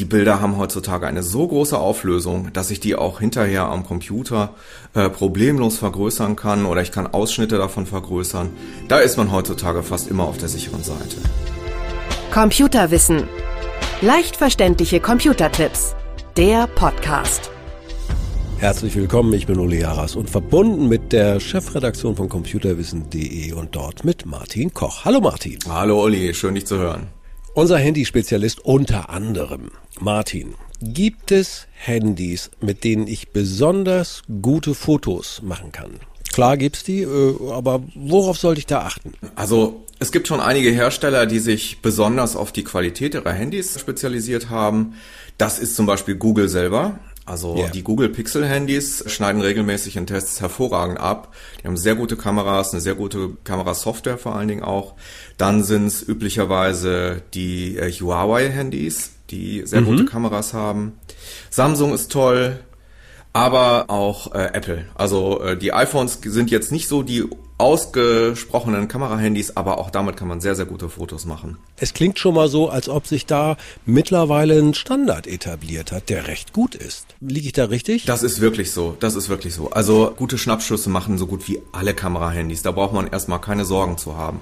die Bilder haben heutzutage eine so große Auflösung, dass ich die auch hinterher am Computer äh, problemlos vergrößern kann oder ich kann Ausschnitte davon vergrößern. Da ist man heutzutage fast immer auf der sicheren Seite. Computerwissen. Leicht verständliche Computertipps. Der Podcast. Herzlich willkommen, ich bin Uli Haras und verbunden mit der Chefredaktion von computerwissen.de und dort mit Martin Koch. Hallo Martin. Hallo Uli, schön dich zu hören. Unser Handyspezialist unter anderem. Martin, gibt es Handys, mit denen ich besonders gute Fotos machen kann? Klar gibt's die, äh, aber worauf sollte ich da achten? Also es gibt schon einige Hersteller, die sich besonders auf die Qualität ihrer Handys spezialisiert haben. Das ist zum Beispiel Google selber. Also yeah. die Google Pixel Handys schneiden regelmäßig in Tests hervorragend ab. Die haben sehr gute Kameras, eine sehr gute Kamerasoftware vor allen Dingen auch. Dann sind es üblicherweise die äh, Huawei Handys, die sehr mhm. gute Kameras haben. Samsung ist toll, aber auch äh, Apple. Also äh, die iPhones sind jetzt nicht so die ausgesprochenen Kamerahandys, aber auch damit kann man sehr, sehr gute Fotos machen. Es klingt schon mal so, als ob sich da mittlerweile ein Standard etabliert hat, der recht gut ist. Liege ich da richtig? Das ist wirklich so. Das ist wirklich so. Also gute Schnappschüsse machen so gut wie alle Kamerahandys. Da braucht man erstmal keine Sorgen zu haben.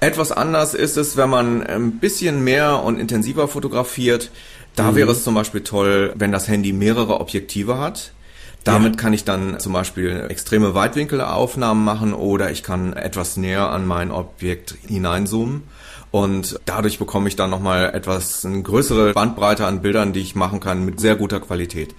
Etwas anders ist es, wenn man ein bisschen mehr und intensiver fotografiert. Da mhm. wäre es zum Beispiel toll, wenn das Handy mehrere Objektive hat. Damit ja. kann ich dann zum Beispiel extreme Weitwinkelaufnahmen machen oder ich kann etwas näher an mein Objekt hineinzoomen. Und dadurch bekomme ich dann nochmal etwas, eine größere Bandbreite an Bildern, die ich machen kann mit sehr guter Qualität.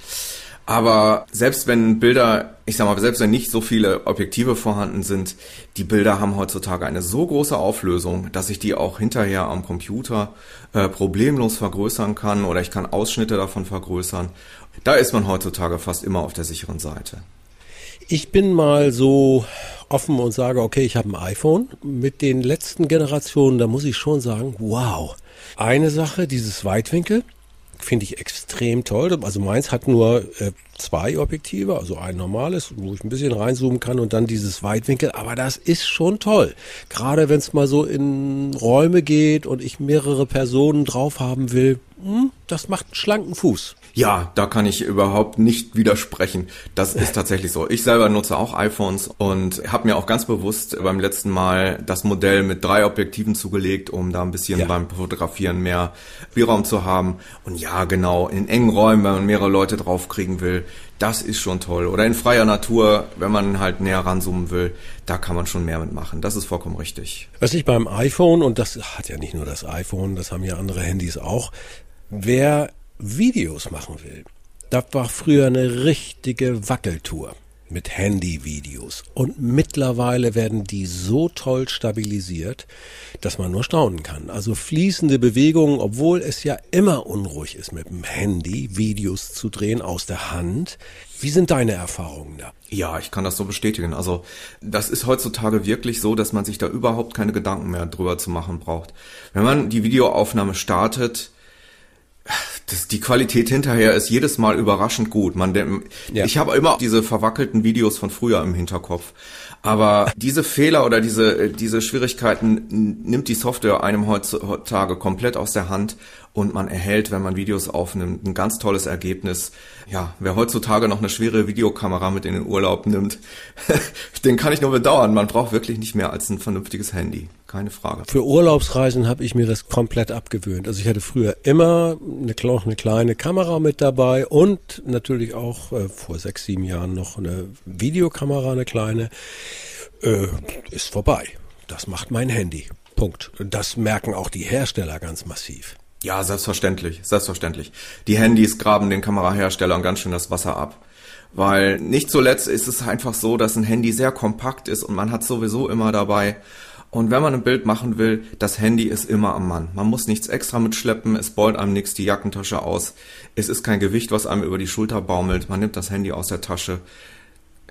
Aber selbst wenn Bilder, ich sag mal, selbst wenn nicht so viele Objektive vorhanden sind, die Bilder haben heutzutage eine so große Auflösung, dass ich die auch hinterher am Computer äh, problemlos vergrößern kann oder ich kann Ausschnitte davon vergrößern. Da ist man heutzutage fast immer auf der sicheren Seite. Ich bin mal so offen und sage, okay, ich habe ein iPhone. Mit den letzten Generationen, da muss ich schon sagen, wow. Eine Sache, dieses Weitwinkel, finde ich extrem toll. Also meins hat nur äh, zwei Objektive, also ein normales, wo ich ein bisschen reinzoomen kann und dann dieses Weitwinkel. Aber das ist schon toll. Gerade wenn es mal so in Räume geht und ich mehrere Personen drauf haben will, hm, das macht einen schlanken Fuß. Ja, da kann ich überhaupt nicht widersprechen. Das ist tatsächlich so. Ich selber nutze auch iPhones und habe mir auch ganz bewusst beim letzten Mal das Modell mit drei Objektiven zugelegt, um da ein bisschen ja. beim Fotografieren mehr Spielraum zu haben. Und ja, genau, in engen Räumen, wenn man mehrere Leute draufkriegen will, das ist schon toll. Oder in freier Natur, wenn man halt näher ranzoomen will, da kann man schon mehr mitmachen. Das ist vollkommen richtig. Was ich beim iPhone, und das hat ja nicht nur das iPhone, das haben ja andere Handys auch, wer Videos machen will, das war früher eine richtige Wackeltour mit Handyvideos. Und mittlerweile werden die so toll stabilisiert, dass man nur staunen kann. Also fließende Bewegungen, obwohl es ja immer unruhig ist, mit dem Handy Videos zu drehen aus der Hand. Wie sind deine Erfahrungen da? Ja, ich kann das so bestätigen. Also das ist heutzutage wirklich so, dass man sich da überhaupt keine Gedanken mehr drüber zu machen braucht. Wenn man die Videoaufnahme startet, das, die Qualität hinterher ist jedes Mal überraschend gut. Man, ja. Ich habe immer diese verwackelten Videos von früher im Hinterkopf. Aber diese Fehler oder diese, diese Schwierigkeiten nimmt die Software einem heutzutage komplett aus der Hand und man erhält, wenn man Videos aufnimmt, ein ganz tolles Ergebnis. Ja, wer heutzutage noch eine schwere Videokamera mit in den Urlaub nimmt, den kann ich nur bedauern. Man braucht wirklich nicht mehr als ein vernünftiges Handy. Keine Frage. Für Urlaubsreisen habe ich mir das komplett abgewöhnt. Also ich hatte früher immer eine, eine kleine Kamera mit dabei und natürlich auch äh, vor sechs, sieben Jahren noch eine Videokamera, eine kleine äh, ist vorbei. Das macht mein Handy. Punkt. Das merken auch die Hersteller ganz massiv. Ja, selbstverständlich, selbstverständlich. Die Handys graben den Kameraherstellern ganz schön das Wasser ab. Weil nicht zuletzt ist es einfach so, dass ein Handy sehr kompakt ist und man hat sowieso immer dabei. Und wenn man ein Bild machen will, das Handy ist immer am Mann. Man muss nichts extra mitschleppen, es beult einem nichts die Jackentasche aus. Es ist kein Gewicht, was einem über die Schulter baumelt. Man nimmt das Handy aus der Tasche,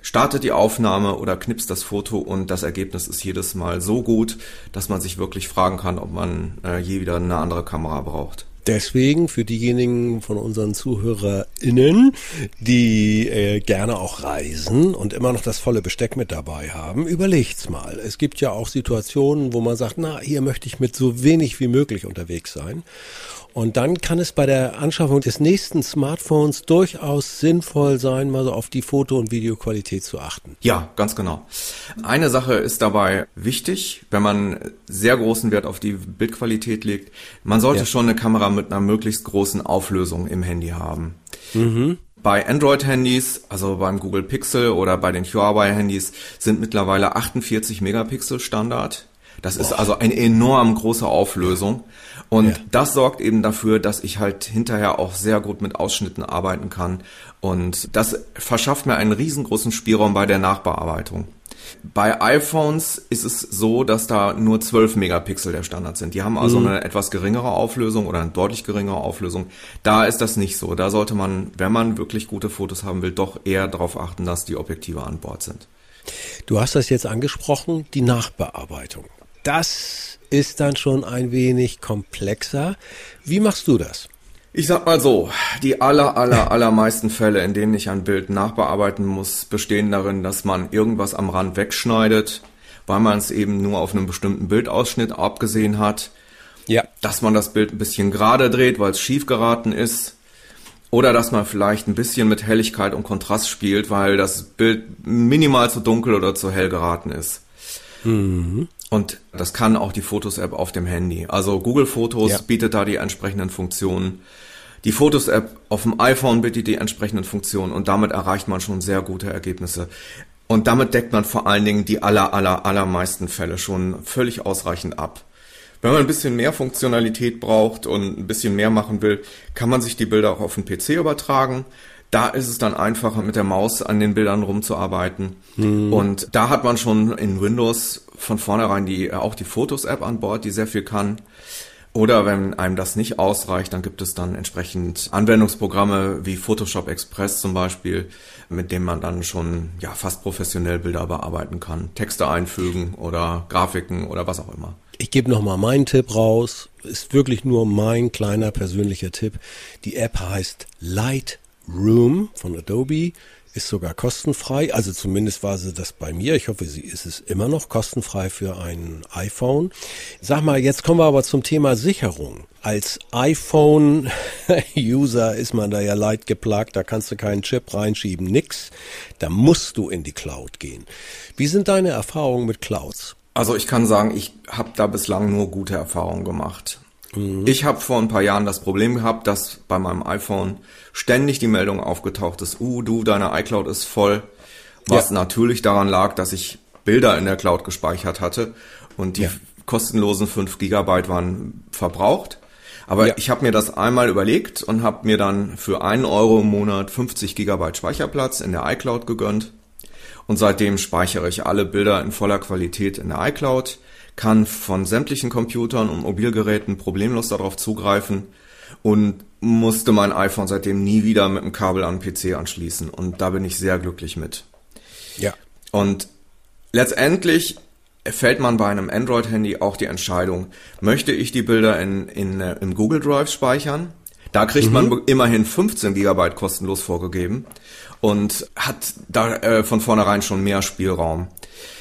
startet die Aufnahme oder knipst das Foto und das Ergebnis ist jedes Mal so gut, dass man sich wirklich fragen kann, ob man äh, je wieder eine andere Kamera braucht. Deswegen für diejenigen von unseren ZuhörerInnen, die äh, gerne auch reisen und immer noch das volle Besteck mit dabei haben, überlegt's mal. Es gibt ja auch Situationen, wo man sagt, na, hier möchte ich mit so wenig wie möglich unterwegs sein. Und dann kann es bei der Anschaffung des nächsten Smartphones durchaus sinnvoll sein, mal so auf die Foto- und Videoqualität zu achten. Ja, ganz genau. Eine Sache ist dabei wichtig, wenn man sehr großen Wert auf die Bildqualität legt. Man sollte ja. schon eine Kamera mit einer möglichst großen Auflösung im Handy haben. Mhm. Bei Android-Handys, also beim Google Pixel oder bei den Huawei-Handys, sind mittlerweile 48 Megapixel Standard. Das ist also eine enorm große Auflösung. Und ja. das sorgt eben dafür, dass ich halt hinterher auch sehr gut mit Ausschnitten arbeiten kann. Und das verschafft mir einen riesengroßen Spielraum bei der Nachbearbeitung. Bei iPhones ist es so, dass da nur 12 Megapixel der Standard sind. Die haben also mhm. eine etwas geringere Auflösung oder eine deutlich geringere Auflösung. Da ist das nicht so. Da sollte man, wenn man wirklich gute Fotos haben will, doch eher darauf achten, dass die Objektive an Bord sind. Du hast das jetzt angesprochen, die Nachbearbeitung. Das ist dann schon ein wenig komplexer. Wie machst du das? Ich sag mal so, die aller, aller, allermeisten Fälle, in denen ich ein Bild nachbearbeiten muss, bestehen darin, dass man irgendwas am Rand wegschneidet, weil man es eben nur auf einem bestimmten Bildausschnitt abgesehen hat. Ja. Dass man das Bild ein bisschen gerade dreht, weil es schief geraten ist. Oder dass man vielleicht ein bisschen mit Helligkeit und Kontrast spielt, weil das Bild minimal zu dunkel oder zu hell geraten ist. Mhm. Und das kann auch die Fotos-App auf dem Handy. Also Google Fotos ja. bietet da die entsprechenden Funktionen. Die Fotos-App auf dem iPhone bietet die entsprechenden Funktionen und damit erreicht man schon sehr gute Ergebnisse. Und damit deckt man vor allen Dingen die aller, aller, allermeisten Fälle schon völlig ausreichend ab. Wenn man ein bisschen mehr Funktionalität braucht und ein bisschen mehr machen will, kann man sich die Bilder auch auf den PC übertragen. Da ist es dann einfacher, mit der Maus an den Bildern rumzuarbeiten. Mhm. Und da hat man schon in Windows von vornherein die, äh, auch die Fotos-App an Bord, die sehr viel kann. Oder wenn einem das nicht ausreicht, dann gibt es dann entsprechend Anwendungsprogramme wie Photoshop Express zum Beispiel, mit dem man dann schon ja fast professionell Bilder bearbeiten kann, Texte einfügen oder Grafiken oder was auch immer. Ich gebe nochmal meinen Tipp raus. Ist wirklich nur mein kleiner persönlicher Tipp. Die App heißt Light Room von Adobe ist sogar kostenfrei. Also zumindest war sie das bei mir. Ich hoffe, sie ist es immer noch kostenfrei für ein iPhone. Sag mal, jetzt kommen wir aber zum Thema Sicherung. Als iPhone-User ist man da ja leid geplagt. Da kannst du keinen Chip reinschieben, nix. Da musst du in die Cloud gehen. Wie sind deine Erfahrungen mit Clouds? Also ich kann sagen, ich habe da bislang nur gute Erfahrungen gemacht. Mhm. Ich habe vor ein paar Jahren das Problem gehabt, dass bei meinem iPhone ständig die Meldung aufgetaucht ist, uh, du, deine iCloud ist voll. Was ja. natürlich daran lag, dass ich Bilder in der Cloud gespeichert hatte und die ja. kostenlosen 5 Gigabyte waren verbraucht. Aber ja. ich habe mir das einmal überlegt und habe mir dann für einen Euro im Monat 50 Gigabyte Speicherplatz in der iCloud gegönnt. Und seitdem speichere ich alle Bilder in voller Qualität in der iCloud kann von sämtlichen Computern und Mobilgeräten problemlos darauf zugreifen und musste mein iPhone seitdem nie wieder mit dem Kabel an den PC anschließen. Und da bin ich sehr glücklich mit. Ja. Und letztendlich fällt man bei einem Android-Handy auch die Entscheidung, möchte ich die Bilder in, in, äh, im Google Drive speichern? Da kriegt mhm. man immerhin 15 Gigabyte kostenlos vorgegeben und hat da äh, von vornherein schon mehr Spielraum.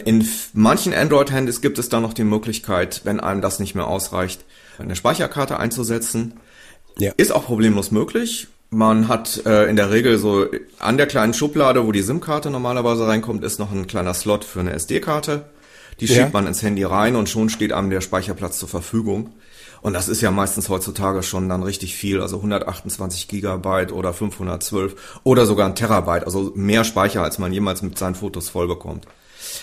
In manchen Android-Handys gibt es dann noch die Möglichkeit, wenn einem das nicht mehr ausreicht, eine Speicherkarte einzusetzen. Ja. Ist auch problemlos möglich. Man hat äh, in der Regel so an der kleinen Schublade, wo die SIM-Karte normalerweise reinkommt, ist noch ein kleiner Slot für eine SD-Karte. Die schiebt ja. man ins Handy rein und schon steht einem der Speicherplatz zur Verfügung. Und das ist ja meistens heutzutage schon dann richtig viel, also 128 Gigabyte oder 512 oder sogar ein Terabyte, also mehr Speicher, als man jemals mit seinen Fotos voll bekommt.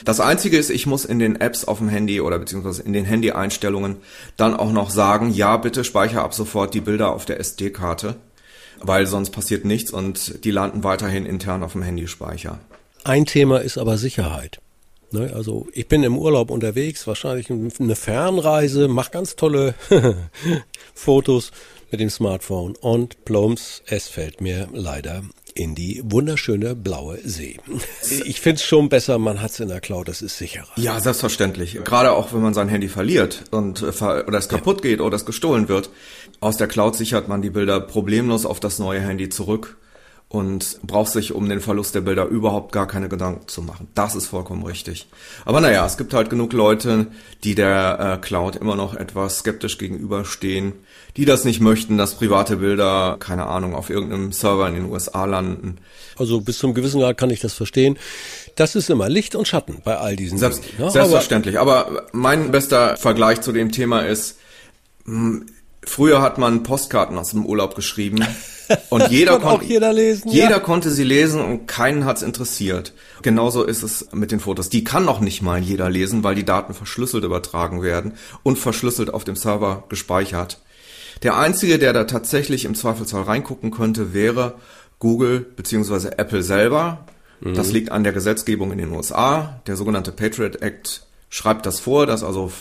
Das einzige ist, ich muss in den Apps auf dem Handy oder beziehungsweise in den Handy-Einstellungen dann auch noch sagen, ja, bitte speicher ab sofort die Bilder auf der SD-Karte, weil sonst passiert nichts und die landen weiterhin intern auf dem Handyspeicher. Ein Thema ist aber Sicherheit. Ne, also ich bin im Urlaub unterwegs, wahrscheinlich eine Fernreise, mache ganz tolle Fotos mit dem Smartphone und plumps, es fällt mir leider in die wunderschöne blaue See. Ich finde es schon besser, man hat es in der Cloud, das ist sicherer. Ja, selbstverständlich. Gerade auch, wenn man sein Handy verliert und äh, oder es kaputt ja. geht oder es gestohlen wird. Aus der Cloud sichert man die Bilder problemlos auf das neue Handy zurück und braucht sich um den Verlust der Bilder überhaupt gar keine Gedanken zu machen. Das ist vollkommen richtig. Aber naja, es gibt halt genug Leute, die der äh, Cloud immer noch etwas skeptisch gegenüberstehen, die das nicht möchten, dass private Bilder, keine Ahnung, auf irgendeinem Server in den USA landen. Also bis zum gewissen Grad kann ich das verstehen. Das ist immer Licht und Schatten bei all diesen Selbst, Dingen. Ja, selbstverständlich. Aber, aber mein bester Vergleich zu dem Thema ist, mh, hm, früher hat man Postkarten aus dem Urlaub geschrieben Und jeder, kon jeder, lesen, jeder ja. konnte sie lesen und keinen hat's interessiert. Genauso ist es mit den Fotos. Die kann noch nicht mal jeder lesen, weil die Daten verschlüsselt übertragen werden und verschlüsselt auf dem Server gespeichert. Der einzige, der da tatsächlich im Zweifelsfall reingucken könnte, wäre Google beziehungsweise Apple selber. Mhm. Das liegt an der Gesetzgebung in den USA. Der sogenannte Patriot Act schreibt das vor, dass also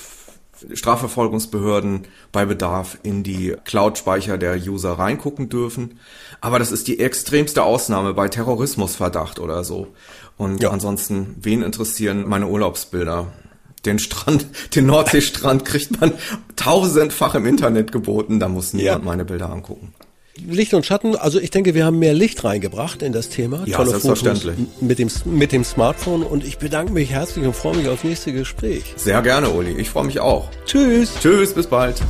Strafverfolgungsbehörden bei Bedarf in die Cloud-Speicher der User reingucken dürfen. Aber das ist die extremste Ausnahme bei Terrorismusverdacht oder so. Und ja. ansonsten, wen interessieren meine Urlaubsbilder? Den Strand, den Nordseestrand kriegt man tausendfach im Internet geboten, da muss niemand ja. meine Bilder angucken. Licht und Schatten, also ich denke, wir haben mehr Licht reingebracht in das Thema. Ja, Tolle selbstverständlich. Fotos mit dem, mit dem Smartphone und ich bedanke mich herzlich und freue mich aufs nächste Gespräch. Sehr gerne, Uli. Ich freue mich auch. Tschüss. Tschüss, bis bald.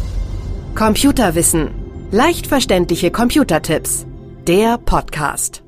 Computerwissen. Leicht verständliche Computertipps. Der Podcast.